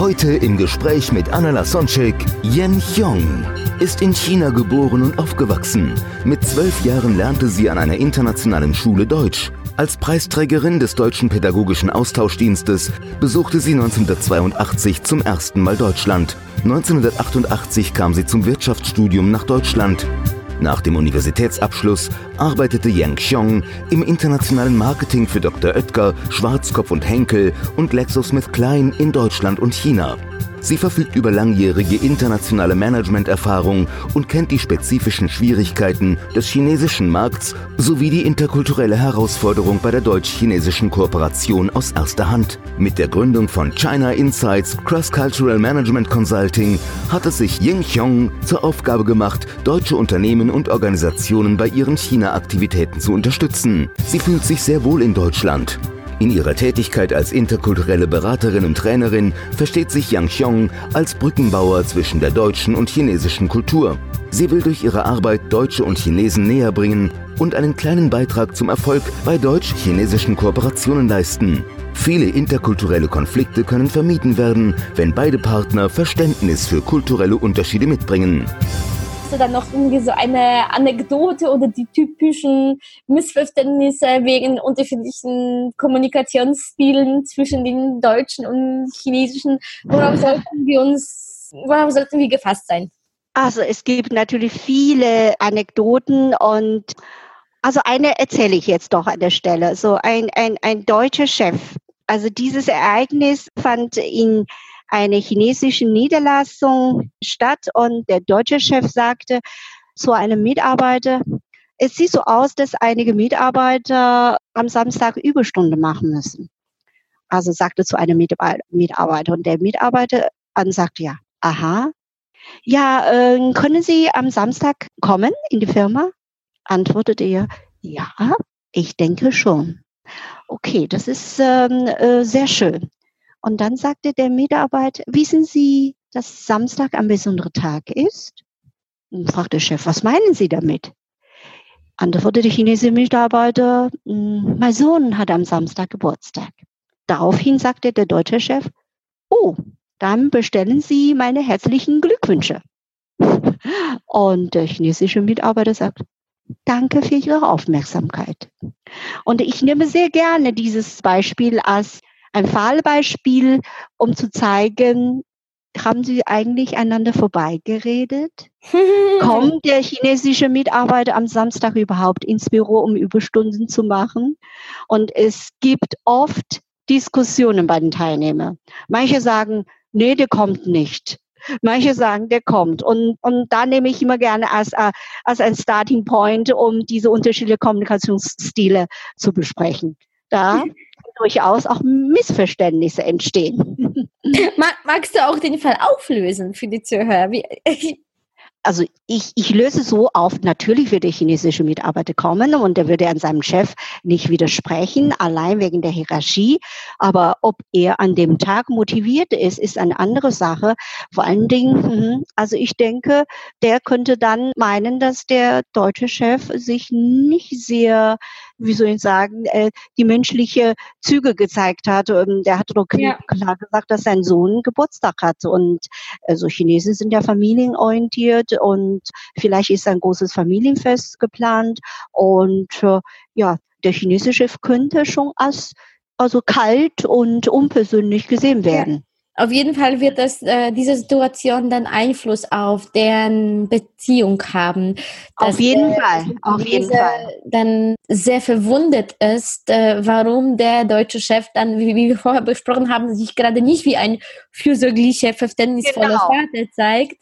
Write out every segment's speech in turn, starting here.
Heute im Gespräch mit Anna Lasonczek, Yen Hyong ist in China geboren und aufgewachsen. Mit zwölf Jahren lernte sie an einer internationalen Schule Deutsch. Als Preisträgerin des Deutschen Pädagogischen Austauschdienstes besuchte sie 1982 zum ersten Mal Deutschland. 1988 kam sie zum Wirtschaftsstudium nach Deutschland. Nach dem Universitätsabschluss arbeitete Yang Xiong im internationalen Marketing für Dr. Oetker, Schwarzkopf und Henkel und GlaxoSmithKline in Deutschland und China. Sie verfügt über langjährige internationale Managementerfahrung und kennt die spezifischen Schwierigkeiten des chinesischen Markts sowie die interkulturelle Herausforderung bei der deutsch-chinesischen Kooperation aus erster Hand. Mit der Gründung von China Insights Cross-Cultural Management Consulting hat es sich Ying Xiong zur Aufgabe gemacht, deutsche Unternehmen und Organisationen bei ihren China-Aktivitäten zu unterstützen. Sie fühlt sich sehr wohl in Deutschland. In ihrer Tätigkeit als interkulturelle Beraterin und Trainerin versteht sich Yang Xiong als Brückenbauer zwischen der deutschen und chinesischen Kultur. Sie will durch ihre Arbeit Deutsche und Chinesen näher bringen und einen kleinen Beitrag zum Erfolg bei deutsch-chinesischen Kooperationen leisten. Viele interkulturelle Konflikte können vermieden werden, wenn beide Partner Verständnis für kulturelle Unterschiede mitbringen hast du dann noch irgendwie so eine Anekdote oder die typischen Missverständnisse wegen unterschiedlichen Kommunikationsstilen zwischen den deutschen und chinesischen? Worauf sollten wir uns, worauf sollten wir gefasst sein? Also es gibt natürlich viele Anekdoten und also eine erzähle ich jetzt doch an der Stelle. So ein, ein, ein deutscher Chef. Also dieses Ereignis fand in eine chinesische Niederlassung statt und der deutsche Chef sagte zu einem Mitarbeiter, es sieht so aus, dass einige Mitarbeiter am Samstag Überstunde machen müssen. Also sagte zu einem Mitarbeiter und der Mitarbeiter an sagte ja, aha, ja, äh, können Sie am Samstag kommen in die Firma? Antwortete er, ja, ich denke schon. Okay, das ist ähm, äh, sehr schön. Und dann sagte der Mitarbeiter, wissen Sie, dass Samstag ein besonderer Tag ist? Und fragte der Chef, was meinen Sie damit? Antwortete der chinesische Mitarbeiter, hm, mein Sohn hat am Samstag Geburtstag. Daraufhin sagte der deutsche Chef, oh, dann bestellen Sie meine herzlichen Glückwünsche. Und der chinesische Mitarbeiter sagt, danke für Ihre Aufmerksamkeit. Und ich nehme sehr gerne dieses Beispiel als ein Fallbeispiel, um zu zeigen, haben sie eigentlich einander vorbeigeredet? Kommt der chinesische Mitarbeiter am Samstag überhaupt ins Büro, um Überstunden zu machen? Und es gibt oft Diskussionen bei den Teilnehmern. Manche sagen, nee, der kommt nicht. Manche sagen, der kommt. Und, und da nehme ich immer gerne als, äh, als ein Starting Point, um diese unterschiedlichen Kommunikationsstile zu besprechen. Da durchaus auch Missverständnisse entstehen. Magst du auch den Fall auflösen für die Zuhörer? Also ich, ich löse so auf, natürlich wird der chinesische Mitarbeiter kommen und er würde an seinem Chef nicht widersprechen, allein wegen der Hierarchie. Aber ob er an dem Tag motiviert ist, ist eine andere Sache. Vor allen Dingen, mhm, also ich denke, der könnte dann meinen, dass der deutsche Chef sich nicht sehr wie soll ich sagen, äh, die menschliche Züge gezeigt hat. Und der hat doch ja. klar gesagt, dass sein Sohn Geburtstag hat. Und also Chinesen sind ja familienorientiert und vielleicht ist ein großes Familienfest geplant. Und äh, ja, der chinesische Chef könnte schon als also kalt und unpersönlich gesehen werden. Auf jeden Fall wird das, äh, diese Situation dann Einfluss auf deren Beziehung haben. Auf jeden Fall, auf jeden Fall. Dann sehr verwundert ist, äh, warum der deutsche Chef dann, wie, wie, wir vorher besprochen haben, sich gerade nicht wie ein fürsorglicher, verständnisvoller genau. Vater zeigt,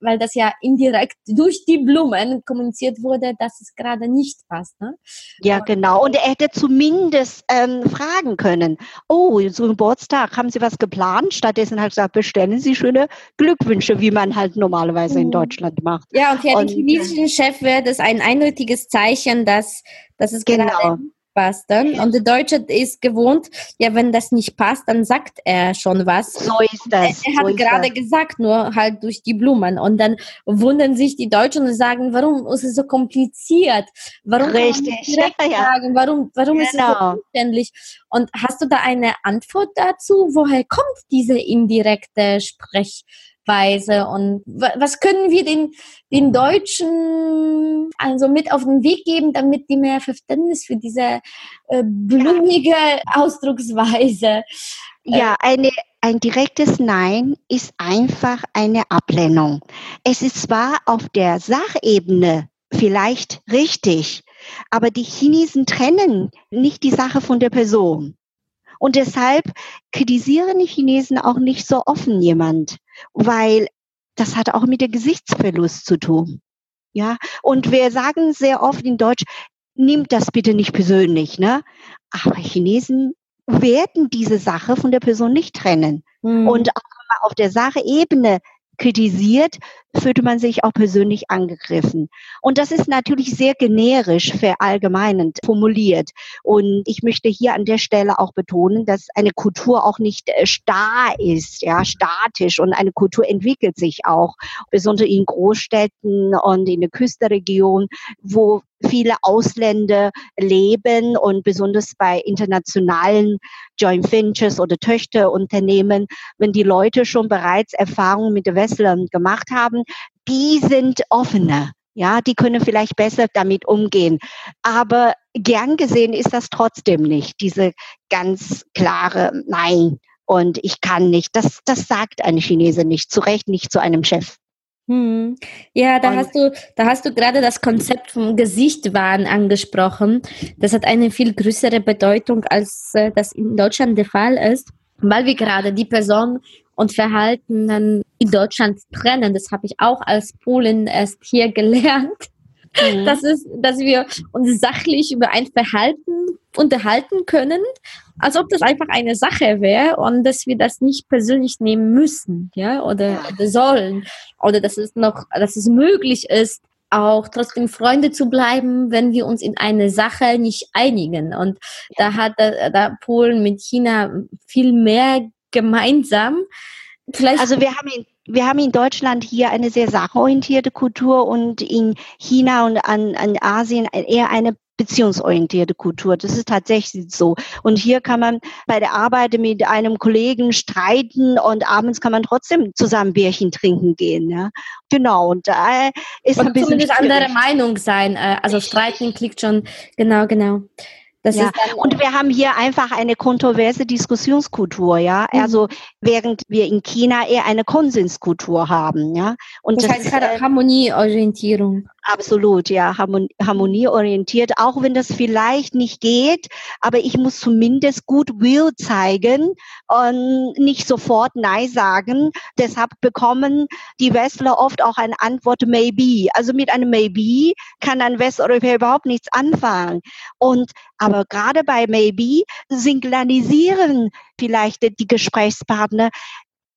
weil das ja indirekt durch die Blumen kommuniziert wurde, dass es gerade nicht passt. Ne? Ja, genau. Und er hätte zumindest ähm, fragen können, oh, so Geburtstag, haben Sie was geplant? Stattdessen halt gesagt, bestellen Sie schöne Glückwünsche, wie man halt normalerweise in mhm. Deutschland macht. Ja, und für den chinesischen Chef wäre das ein eindeutiges Zeichen, dass, dass es genau. gerade passt. Dann. Und der Deutsche ist gewohnt, ja, wenn das nicht passt, dann sagt er schon was. So ist das. Er, hat so gerade gesagt, nur halt durch die Blumen. Und dann wundern sich die Deutschen und sagen, warum ist es so kompliziert? Warum Richtig. Ja, Fragen? Warum, warum genau. ist es so genau. umständlich? Und hast du da eine Antwort dazu? Woher kommt diese indirekte Sprech? Weise und was können wir den, den Deutschen also mit auf den Weg geben, damit die mehr Verständnis für diese äh, blumige Ausdrucksweise? Äh, ja, eine, ein direktes Nein ist einfach eine Ablehnung. Es ist zwar auf der Sachebene vielleicht richtig, aber die Chinesen trennen nicht die Sache von der Person. Und deshalb kritisieren die Chinesen auch nicht so offen jemand, weil das hat auch mit der Gesichtsverlust zu tun. Ja, und wir sagen sehr oft in Deutsch, nimmt das bitte nicht persönlich, ne? Aber Chinesen werden diese Sache von der Person nicht trennen. Mhm. Und auch auf der Sachebene kritisiert, fühlte man sich auch persönlich angegriffen. Und das ist natürlich sehr generisch verallgemeinend formuliert. Und ich möchte hier an der Stelle auch betonen, dass eine Kultur auch nicht äh, starr ist, ja, statisch. Und eine Kultur entwickelt sich auch, besonders in Großstädten und in der Küstenregion, wo viele Ausländer leben und besonders bei internationalen Joint Ventures oder Töchterunternehmen, wenn die Leute schon bereits Erfahrungen mit Westlern gemacht haben, die sind offener. Ja, die können vielleicht besser damit umgehen. Aber gern gesehen ist das trotzdem nicht, diese ganz klare Nein und ich kann nicht. Das, das sagt ein Chinese nicht, zu Recht nicht zu einem Chef. Hm. Ja, da und hast du, da hast du gerade das Konzept vom Gesichtwahn angesprochen. Das hat eine viel größere Bedeutung, als äh, das in Deutschland der Fall ist, weil wir gerade die Person und Verhalten in Deutschland trennen. Das habe ich auch als Polin erst hier gelernt. Mhm. Das ist, dass wir uns sachlich über ein Verhalten unterhalten können, als ob das einfach eine Sache wäre und dass wir das nicht persönlich nehmen müssen, ja, oder, oder sollen, oder dass es noch, dass es möglich ist, auch trotzdem Freunde zu bleiben, wenn wir uns in eine Sache nicht einigen. Und da hat da, da Polen mit China viel mehr gemeinsam. Vielleicht also wir haben in, wir haben in Deutschland hier eine sehr sachorientierte Kultur und in China und an, an Asien eher eine beziehungsorientierte Kultur. Das ist tatsächlich so. Und hier kann man bei der Arbeit mit einem Kollegen streiten und abends kann man trotzdem zusammen Bierchen trinken gehen. Ja? Genau. Und da ist und ein bisschen zumindest andere Meinung sein. Äh, also streiten klingt schon genau, genau. Das ja. und wir haben hier einfach eine kontroverse Diskussionskultur, ja. Mhm. Also während wir in China eher eine Konsenskultur haben, ja. Und das, das heißt äh, Harmonieorientierung. Absolut, ja, harmonieorientiert, auch wenn das vielleicht nicht geht, aber ich muss zumindest Goodwill zeigen und nicht sofort Nein sagen. Deshalb bekommen die Westler oft auch eine Antwort Maybe. Also mit einem Maybe kann ein Westeuropäer überhaupt nichts anfangen. Und aber gerade bei Maybe signalisieren vielleicht die Gesprächspartner,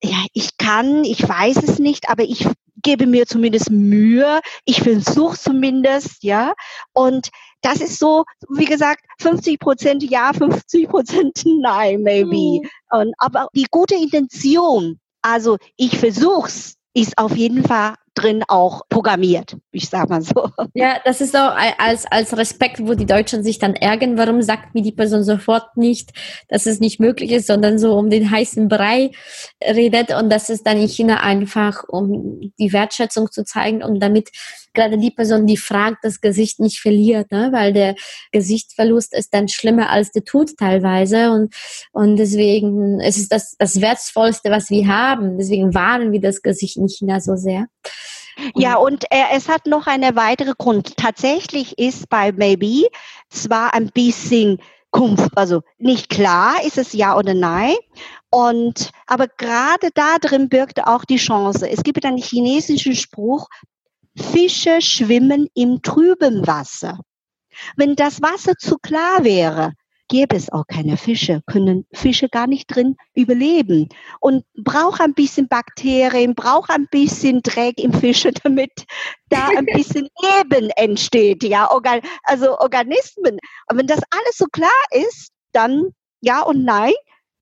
ja, ich kann, ich weiß es nicht, aber ich gebe mir zumindest Mühe, ich versuche zumindest, ja. Und das ist so, wie gesagt, 50 Prozent ja, 50 Prozent nein, maybe. Mhm. Und, aber die gute Intention, also ich versuch's, ist auf jeden Fall drin auch programmiert, ich sag mal so. Ja, das ist so als, als Respekt, wo die Deutschen sich dann ärgern, warum sagt mir die Person sofort nicht, dass es nicht möglich ist, sondern so um den heißen Brei redet und das ist dann in China einfach, um die Wertschätzung zu zeigen und damit gerade die Person, die fragt, das Gesicht nicht verliert, ne? weil der Gesichtsverlust ist dann schlimmer als der Tod teilweise und, und deswegen es ist das, das Wertvollste, was wir haben. Deswegen wahren wir das Gesicht in China so sehr. Ja, und äh, es hat noch eine weitere Grund. Tatsächlich ist bei Maybe zwar ein bisschen Kumpf, also nicht klar, ist es ja oder nein. Und, aber gerade da drin birgt auch die Chance. Es gibt einen chinesischen Spruch, Fische schwimmen im trüben Wasser. Wenn das Wasser zu klar wäre, gäbe es auch keine Fische, können Fische gar nicht drin überleben und braucht ein bisschen Bakterien, braucht ein bisschen Dreck im Fische, damit da ein bisschen Leben entsteht, ja, Organ also Organismen. Und wenn das alles so klar ist, dann ja und nein,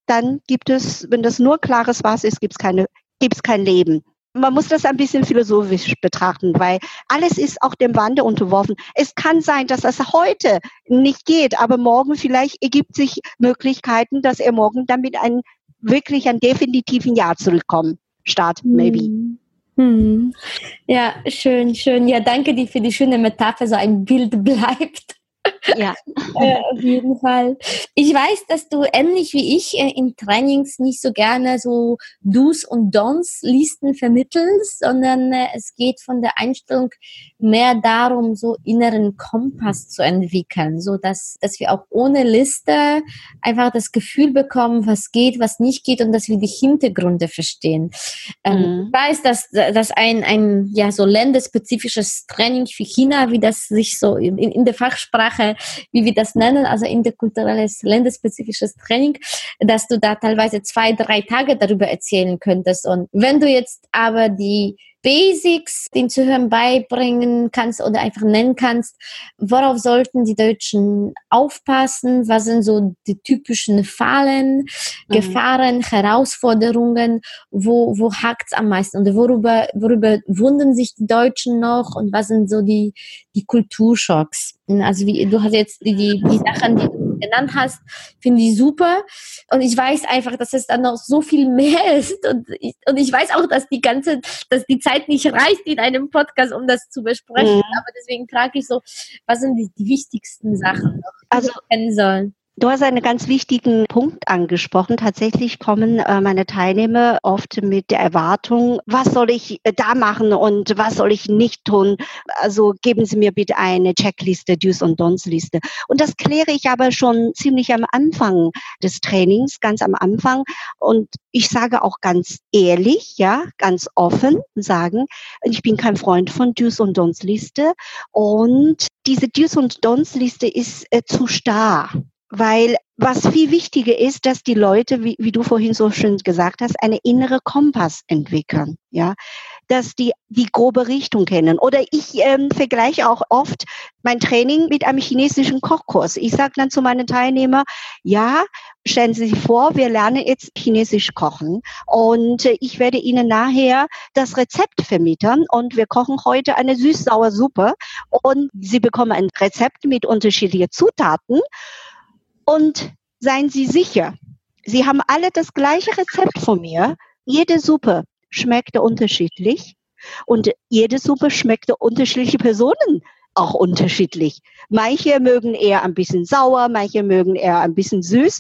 dann gibt es, wenn das nur klares Wasser ist, gibt es keine, gibt es kein Leben man muss das ein bisschen philosophisch betrachten, weil alles ist auch dem Wandel unterworfen. Es kann sein, dass das heute nicht geht, aber morgen vielleicht ergibt sich Möglichkeiten, dass er morgen damit ein wirklich ein definitiven Jahr zurückkommt. Start, maybe. Hm. hm. Ja, schön, schön. Ja, danke dir für die schöne Metapher, so ein Bild bleibt. Ja, äh, auf jeden Fall. Ich weiß, dass du ähnlich wie ich äh, in Trainings nicht so gerne so Do's und Don'ts Listen vermittelst, sondern äh, es geht von der Einstellung mehr darum, so inneren Kompass zu entwickeln, so dass, dass wir auch ohne Liste einfach das Gefühl bekommen, was geht, was nicht geht und dass wir die Hintergründe verstehen. Ähm, mhm. Ich weiß, dass, dass ein, ein, ja, so länderspezifisches Training für China, wie das sich so in, in der Fachsprache wie wir das nennen, also interkulturelles, länderspezifisches Training, dass du da teilweise zwei, drei Tage darüber erzählen könntest. Und wenn du jetzt aber die Basics den Zuhörern beibringen kannst oder einfach nennen kannst, worauf sollten die Deutschen aufpassen? Was sind so die typischen Fallen, mhm. Gefahren, Herausforderungen? Wo, wo hakt es am meisten? Und worüber, worüber wundern sich die Deutschen noch? Und was sind so die, die Kulturschocks? Also wie, du hast jetzt die, die, die Sachen, die du genannt hast, finde ich super. Und ich weiß einfach, dass es dann noch so viel mehr ist. Und ich, und ich weiß auch, dass die ganze, dass die Zeit nicht reicht in einem Podcast, um das zu besprechen. Mhm. Aber deswegen frage ich so, was sind die, die wichtigsten Sachen, noch, die also, wir kennen sollen? Du hast einen ganz wichtigen Punkt angesprochen. Tatsächlich kommen äh, meine Teilnehmer oft mit der Erwartung, was soll ich äh, da machen und was soll ich nicht tun? Also geben Sie mir bitte eine Checkliste, Do's und Don'ts Liste. Und das kläre ich aber schon ziemlich am Anfang des Trainings, ganz am Anfang. Und ich sage auch ganz ehrlich, ja, ganz offen sagen, ich bin kein Freund von Do's und Don'ts Liste. Und diese Do's und Don'ts Liste ist äh, zu starr weil was viel wichtiger ist, dass die Leute, wie, wie du vorhin so schön gesagt hast, eine innere Kompass entwickeln, ja, dass die die grobe Richtung kennen. Oder ich ähm, vergleiche auch oft mein Training mit einem chinesischen Kochkurs. Ich sage dann zu meinen Teilnehmern, ja, stellen Sie sich vor, wir lernen jetzt chinesisch kochen. Und äh, ich werde Ihnen nachher das Rezept vermitteln und wir kochen heute eine süß-sauer Suppe. Und Sie bekommen ein Rezept mit unterschiedlichen Zutaten und seien Sie sicher, Sie haben alle das gleiche Rezept von mir. Jede Suppe schmeckte unterschiedlich und jede Suppe schmeckte unterschiedliche Personen auch unterschiedlich. Manche mögen eher ein bisschen sauer, manche mögen eher ein bisschen süß.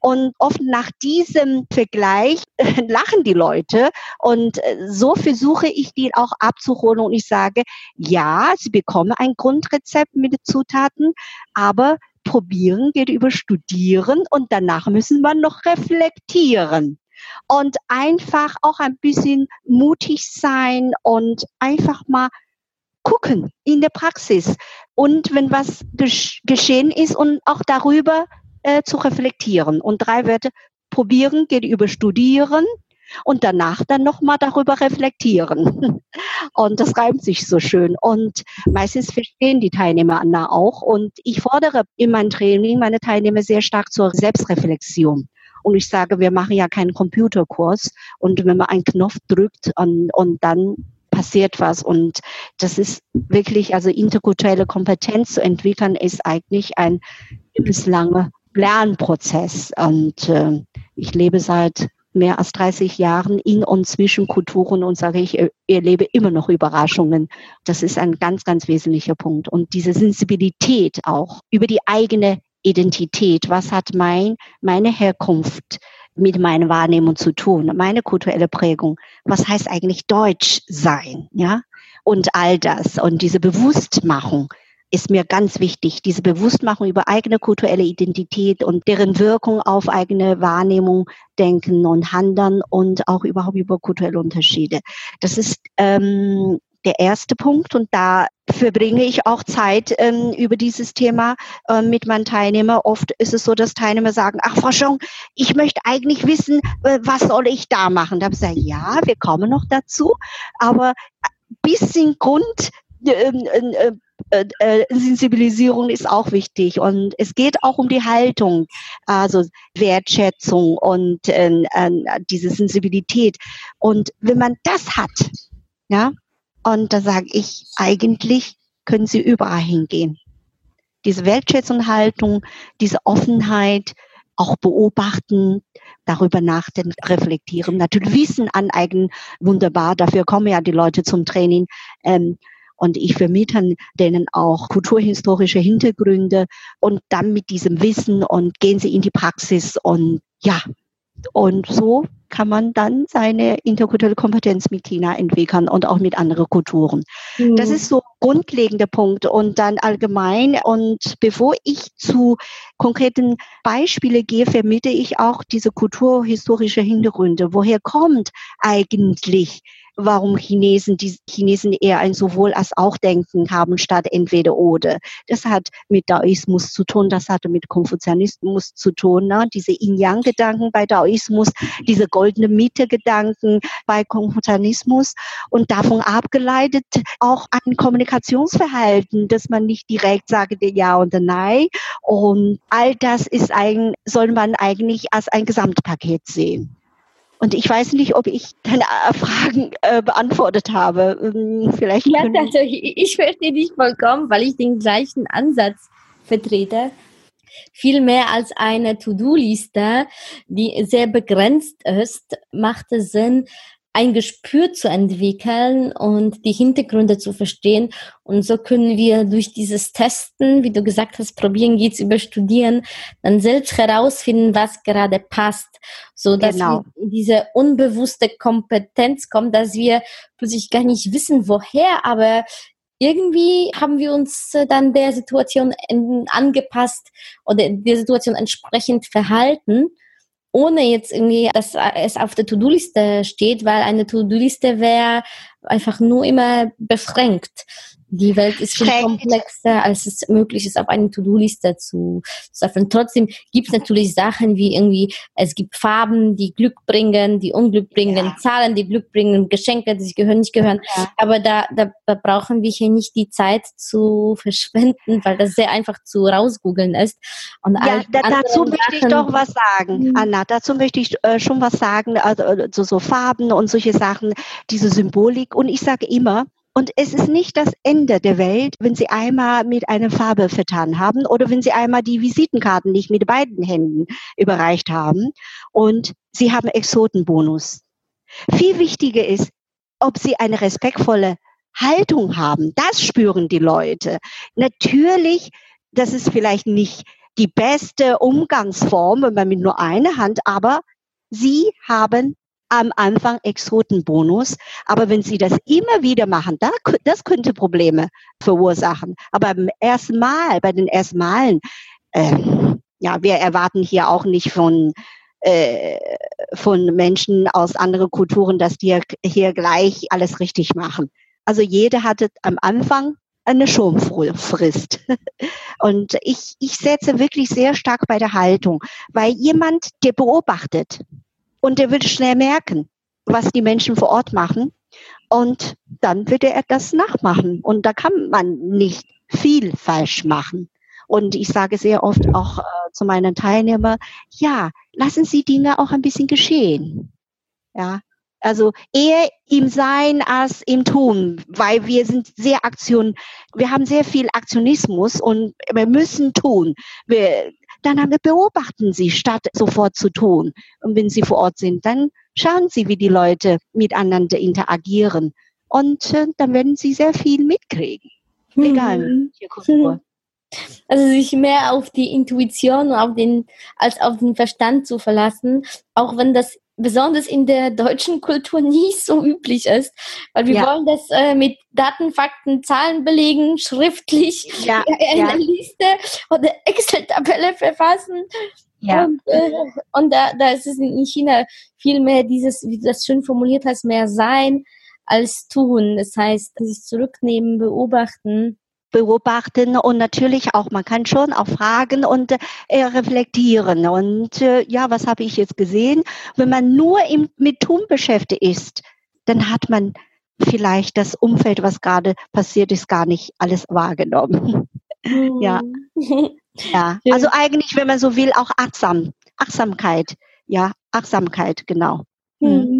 Und oft nach diesem Vergleich lachen die Leute. Und äh, so versuche ich die auch abzuholen. Und ich sage, ja, sie bekommen ein Grundrezept mit Zutaten, aber probieren geht über studieren und danach müssen wir noch reflektieren und einfach auch ein bisschen mutig sein und einfach mal gucken in der Praxis und wenn was geschehen ist und auch darüber äh, zu reflektieren. Und drei Wörter, probieren geht über studieren, und danach dann nochmal darüber reflektieren. Und das reimt sich so schön. Und meistens verstehen die Teilnehmer Anna auch. Und ich fordere in meinem Training meine Teilnehmer sehr stark zur Selbstreflexion. Und ich sage, wir machen ja keinen Computerkurs. Und wenn man einen Knopf drückt und, und dann passiert was. Und das ist wirklich, also interkulturelle Kompetenz zu entwickeln, ist eigentlich ein bislang Lernprozess. Und äh, ich lebe seit mehr als 30 Jahren in und zwischen Kulturen und sage ich, erlebe immer noch Überraschungen. Das ist ein ganz, ganz wesentlicher Punkt. Und diese Sensibilität auch über die eigene Identität. Was hat mein, meine Herkunft mit meiner Wahrnehmung zu tun? Meine kulturelle Prägung. Was heißt eigentlich Deutsch sein? Ja? Und all das. Und diese Bewusstmachung ist mir ganz wichtig, diese Bewusstmachung über eigene kulturelle Identität und deren Wirkung auf eigene Wahrnehmung, Denken und Handeln und auch überhaupt über kulturelle Unterschiede. Das ist ähm, der erste Punkt und da verbringe ich auch Zeit ähm, über dieses Thema äh, mit meinen Teilnehmern. Oft ist es so, dass Teilnehmer sagen, ach Frau Schong, ich möchte eigentlich wissen, äh, was soll ich da machen? Da habe ich gesagt, ja, wir kommen noch dazu, aber bisschen Grund, ähm, äh, äh, äh, äh, Sensibilisierung ist auch wichtig und es geht auch um die Haltung, also Wertschätzung und äh, äh, diese Sensibilität. Und wenn man das hat, ja, und da sage ich, eigentlich können Sie überall hingehen. Diese Wertschätzung, Haltung, diese Offenheit, auch beobachten, darüber nachdenken, reflektieren, natürlich Wissen aneignen, wunderbar, dafür kommen ja die Leute zum Training. Ähm, und ich vermittle denen auch kulturhistorische Hintergründe und dann mit diesem Wissen und gehen sie in die Praxis und ja, und so kann man dann seine interkulturelle Kompetenz mit China entwickeln und auch mit anderen Kulturen. Mhm. Das ist so ein grundlegender Punkt und dann allgemein. Und bevor ich zu konkreten Beispielen gehe, vermittle ich auch diese kulturhistorische Hintergründe. Woher kommt eigentlich warum Chinesen, die Chinesen eher ein sowohl als auch Denken haben statt entweder oder. Das hat mit Daoismus zu tun, das hatte mit Konfuzianismus zu tun, ne? diese Yin-Yang-Gedanken bei Daoismus, diese goldene Mitte-Gedanken bei Konfuzianismus und davon abgeleitet auch ein Kommunikationsverhalten, dass man nicht direkt sagt ja oder nein und all das ist ein, soll man eigentlich als ein Gesamtpaket sehen. Und ich weiß nicht, ob ich deine Fragen äh, beantwortet habe. Ähm, vielleicht ja, also ich, ich verstehe dich vollkommen, weil ich den gleichen Ansatz vertrete. Viel mehr als eine To-Do-Liste, die sehr begrenzt ist, macht es Sinn, ein Gespür zu entwickeln und die Hintergründe zu verstehen. Und so können wir durch dieses Testen, wie du gesagt hast, probieren geht's über Studieren, dann selbst herausfinden, was gerade passt, so dass genau. diese unbewusste Kompetenz kommen, dass wir plötzlich gar nicht wissen, woher, aber irgendwie haben wir uns äh, dann der Situation angepasst oder der Situation entsprechend verhalten ohne jetzt irgendwie, dass es auf der To-Do-Liste steht, weil eine To-Do-Liste wäre einfach nur immer beschränkt. Die Welt ist viel komplexer, als es möglich ist, auf eine To-Do-Liste zu schaffen. Trotzdem gibt es natürlich Sachen wie irgendwie, es gibt Farben, die Glück bringen, die Unglück bringen, ja. Zahlen, die Glück bringen, Geschenke, die sich gehören, nicht gehören. Ja. Aber da, da, da brauchen wir hier nicht die Zeit zu verschwenden, weil das sehr einfach zu rausgoogeln ist. Und ja, da, dazu möchte ich doch was sagen, mhm. Anna. Dazu möchte ich äh, schon was sagen, also so, so Farben und solche Sachen, diese Symbolik. Und ich sage immer, und es ist nicht das Ende der Welt, wenn Sie einmal mit einer Farbe vertan haben oder wenn Sie einmal die Visitenkarten nicht mit beiden Händen überreicht haben und Sie haben Exotenbonus. Viel wichtiger ist, ob Sie eine respektvolle Haltung haben. Das spüren die Leute. Natürlich, das ist vielleicht nicht die beste Umgangsform, wenn man mit nur einer Hand, aber Sie haben am Anfang Exotenbonus. Aber wenn Sie das immer wieder machen, da, das könnte Probleme verursachen. Aber beim ersten Mal, bei den ersten Malen, äh, ja, wir erwarten hier auch nicht von äh, von Menschen aus anderen Kulturen, dass die hier gleich alles richtig machen. Also jeder hatte am Anfang eine Schonfrist. Und ich, ich setze wirklich sehr stark bei der Haltung, weil jemand, der beobachtet, und er wird schnell merken, was die Menschen vor Ort machen. Und dann wird er das nachmachen. Und da kann man nicht viel falsch machen. Und ich sage sehr oft auch äh, zu meinen Teilnehmern, ja, lassen Sie Dinge auch ein bisschen geschehen. Ja, Also eher im Sein als im Tun, weil wir sind sehr Aktion, wir haben sehr viel Aktionismus und wir müssen tun. Wir, dann beobachten Sie, statt sofort zu tun. Und wenn Sie vor Ort sind, dann schauen Sie, wie die Leute miteinander interagieren. Und äh, dann werden Sie sehr viel mitkriegen. Egal, Mhm. welche Kultur. Also sich mehr auf die Intuition auf den, als auf den Verstand zu verlassen, auch wenn das besonders in der deutschen Kultur nicht so üblich ist, weil wir Ja. wollen das äh, mit Daten, Fakten, Zahlen belegen, schriftlich Ja, in ja. einer Liste oder Excel-Tabelle verfassen. Ja. Und, äh, und da, da ist es in China viel mehr dieses, wie du das schön formuliert hast, mehr sein als tun. Das heißt, sich zurücknehmen, beobachten. Beobachten und natürlich auch, man kann schon auch fragen und äh, reflektieren. Und äh, ja, was habe ich jetzt gesehen? Wenn man nur im, mit Tun beschäftigt ist, dann hat man vielleicht das Umfeld, was gerade passiert ist, gar nicht alles wahrgenommen. Ja. Ja, Schön. also eigentlich, wenn man so will, auch achtsam, Achtsamkeit. Ja, Achtsamkeit, genau. Mhm.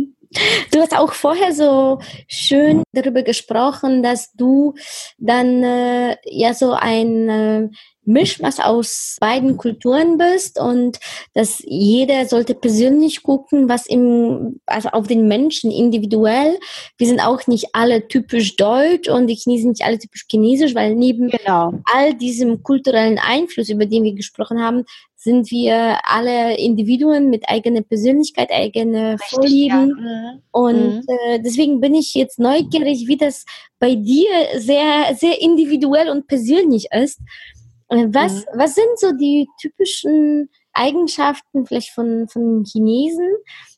Du hast auch vorher so schön darüber gesprochen, dass du dann äh, ja so ein äh, Mischmasch aus beiden Kulturen bist und dass jeder sollte persönlich gucken, was im, also auf den Menschen individuell. Wir sind auch nicht alle typisch deutsch und die Chinesen nicht alle typisch chinesisch, weil neben Genau. all diesem kulturellen Einfluss, über den wir gesprochen haben, sind wir alle Individuen mit eigener Persönlichkeit, eigene Vorlieben. Ja. Mhm. Und Mhm. äh, deswegen bin ich jetzt neugierig, wie das bei dir sehr, sehr individuell und persönlich ist. Äh, Was, Mhm. was sind so die typischen Eigenschaften vielleicht von, von Chinesen,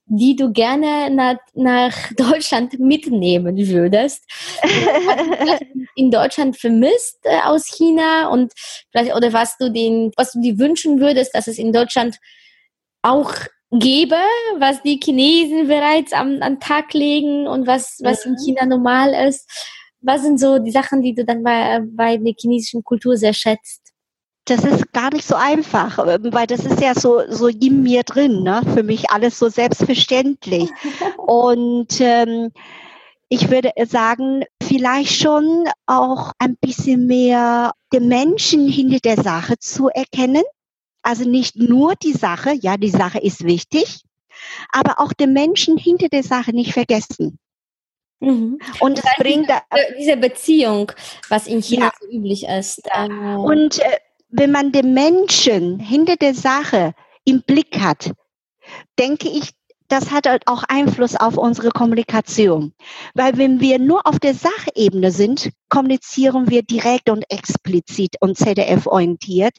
die du gerne nach, nach Deutschland mitnehmen würdest? du in Deutschland vermisst äh, aus China und vielleicht oder was du den, was du dir wünschen würdest, dass es in Deutschland auch gäbe, was die Chinesen bereits am, an Tag legen und was, was in Mhm. China normal ist. Was sind so die Sachen, die du dann bei, bei der chinesischen Kultur sehr schätzt? Das ist gar nicht so einfach, ähm, weil das ist ja so, so in mir drin, ne? für mich alles so selbstverständlich. Und ähm, ich würde sagen, vielleicht schon auch ein bisschen mehr den Menschen hinter der Sache zu erkennen. Also nicht nur die Sache, ja, die Sache ist wichtig, aber auch den Menschen hinter der Sache nicht vergessen. Mhm. Und es heißt, bringt, Äh, Diese Beziehung, was in China Ja. so üblich ist. Und äh, wenn man den Menschen hinter der Sache im Blick hat, denke ich, das hat halt auch Einfluss auf unsere Kommunikation. Weil wenn wir nur auf der Sachebene sind, kommunizieren wir direkt und explizit und ZDF-orientiert.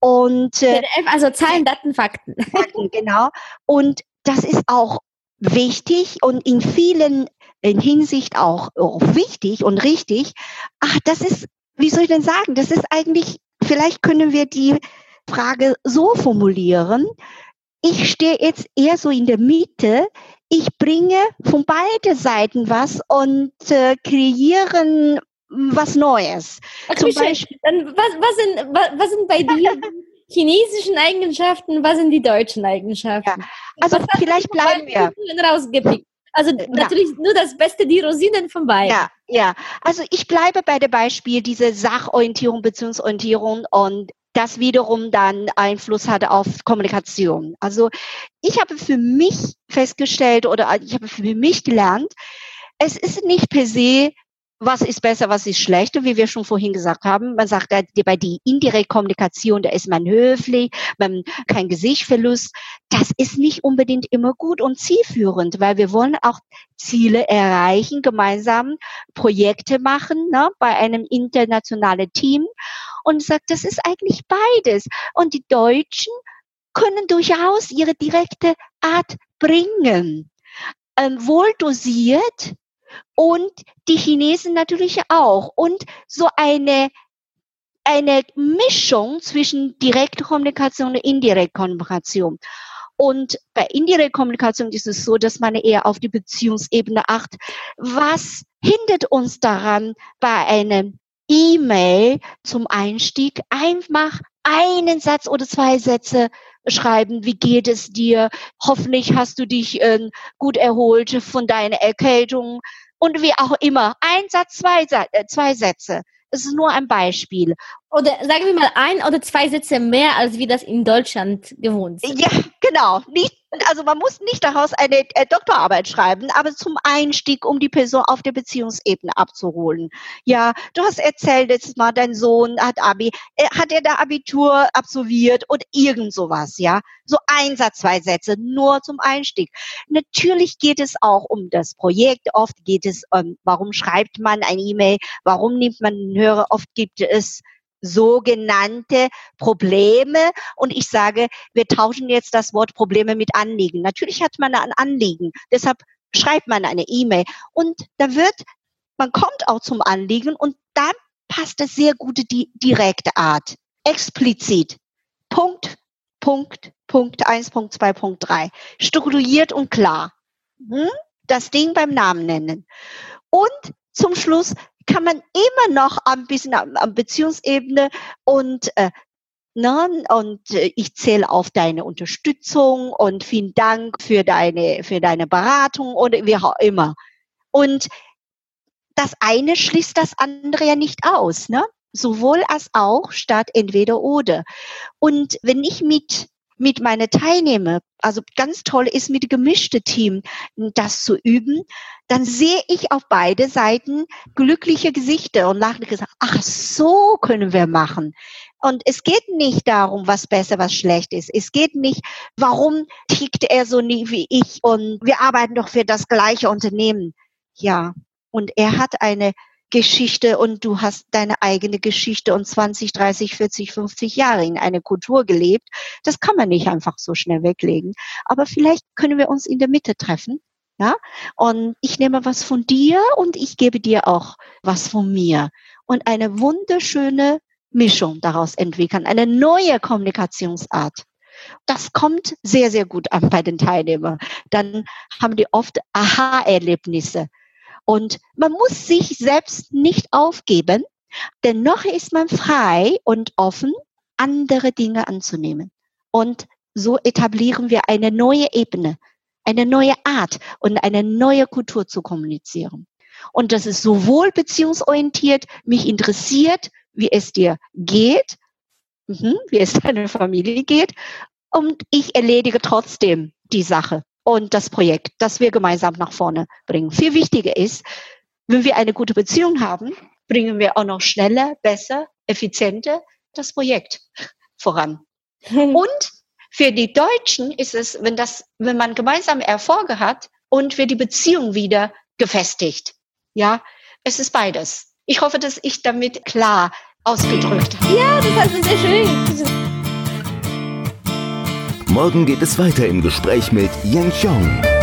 Und äh, ZDF, also Zahlen, Daten, Fakten. Fakten, genau. Und das ist auch wichtig und in vielen in Hinsicht auch, auch wichtig und richtig. Ach, das ist, wie soll ich denn sagen, das ist eigentlich, vielleicht können wir die Frage so formulieren. Ich stehe jetzt eher so in der Mitte. Ich bringe von beiden Seiten was und äh, kreieren was Neues. Ach, Zum. Beispiel, Dann, was, was, sind, was, was sind bei dir die chinesischen Eigenschaften, was sind die deutschen Eigenschaften? also Was vielleicht bleiben wir. Rausgepickt? Also Ja. natürlich nur das Beste, die Rosinen von beiden. Ja, ja. Also ich bleibe bei dem Beispiel diese Sachorientierung, Beziehungsorientierung und das wiederum dann Einfluss hat auf Kommunikation. Also ich habe für mich festgestellt oder ich habe für mich gelernt, es ist nicht per se, was ist besser, was ist schlechter, wie wir schon vorhin gesagt haben. Man sagt, da- bei die indirekte Kommunikation, da ist man höflich, man kein Gesichtverlust. Das ist nicht unbedingt immer gut und zielführend, weil wir wollen auch Ziele erreichen, gemeinsam Projekte machen, ne, bei einem internationalen Team. Und sagt, das ist eigentlich beides. Und die Deutschen können durchaus ihre direkte Art bringen, ähm, wohl dosiert und die Chinesen natürlich auch. Und so eine eine Mischung zwischen direkter Kommunikation und indirekter Kommunikation. Und bei indirekter Kommunikation ist es so, dass man eher auf die Beziehungsebene achtet. Was hindert uns daran, bei einem E-Mail zum Einstieg einfach einen Satz oder zwei Sätze schreiben, wie geht es dir? Hoffentlich hast du dich äh, gut erholt von deiner Erkältung und wie auch immer. Ein Satz, zwei, äh, zwei Sätze. Es ist nur ein Beispiel. Oder sagen wir mal ein oder zwei Sätze mehr, als wir das in Deutschland gewohnt sind. Ja, genau. Nicht, also man muss nicht daraus eine äh, Doktorarbeit schreiben, aber zum Einstieg, um die Person auf der Beziehungsebene abzuholen. Ja, du hast erzählt jetzt mal, dein Sohn hat Abi, äh, hat er da Abitur absolviert und irgend sowas, ja. So ein Satz, zwei Sätze, nur zum Einstieg. Natürlich geht es auch um das Projekt. Oft geht es um, warum schreibt man ein E-Mail, warum nimmt man einen Hörer, oft gibt es sogenannte Probleme. Und ich sage, wir tauschen jetzt das Wort Probleme mit Anliegen. Natürlich hat man ein Anliegen. Deshalb schreibt man eine E-Mail. Und da wird, man kommt auch zum Anliegen und dann passt es sehr gut die direkte Art. Explizit. Punkt, Punkt, Punkt 1, Punkt 2, Punkt 3. Strukturiert und klar. Hm? Das Ding beim Namen nennen. Und zum Schluss kann man immer noch ein bisschen am, Beziehungsebene und äh, Ne? Und äh, ich zähle auf deine Unterstützung und vielen Dank für deine, für deine Beratung oder wie auch immer. Und das eine schließt das andere ja nicht aus, ne? Sowohl als auch statt entweder oder. Und wenn ich mit mit meinen Teilnehmern, also ganz toll ist mit gemischte Team, das zu üben, dann sehe ich auf beide Seiten glückliche Gesichter und lachen gesagt, ach, so können wir machen. Und es geht nicht darum, was besser, was schlecht ist. Es geht nicht, warum tickt er so nie wie ich und wir arbeiten doch für das gleiche Unternehmen. Ja. Und er hat eine Geschichte und du hast deine eigene Geschichte und 20, 30, 40, 50 Jahre in eine Kultur gelebt. Das kann man nicht einfach so schnell weglegen. Aber vielleicht können wir uns in der Mitte treffen. Ja, und ich nehme was von dir und ich gebe dir auch was von mir und eine wunderschöne Mischung daraus entwickeln, eine neue Kommunikationsart. Das kommt sehr, sehr gut an bei den Teilnehmern. Dann haben die oft Aha-Erlebnisse. Und man muss sich selbst nicht aufgeben, denn noch ist man frei und offen, andere Dinge anzunehmen. Und so etablieren wir eine neue Ebene, eine neue Art und eine neue Kultur zu kommunizieren. Und das ist sowohl beziehungsorientiert, mich interessiert, wie es dir geht, mhm, wie es deiner Familie geht, und ich erledige trotzdem die Sache und das Projekt, das wir gemeinsam nach vorne bringen. Viel wichtiger ist, wenn wir eine gute Beziehung haben, bringen wir auch noch schneller, besser, effizienter das Projekt voran. Und für die Deutschen ist es, wenn das, wenn man gemeinsame Erfolge hat und wir die Beziehung wieder gefestigt. Ja, es ist beides. Ich hoffe, dass ich damit klar ausgedrückt habe. Ja, das war sehr schön. Morgen geht es weiter im Gespräch mit Yen Xiong.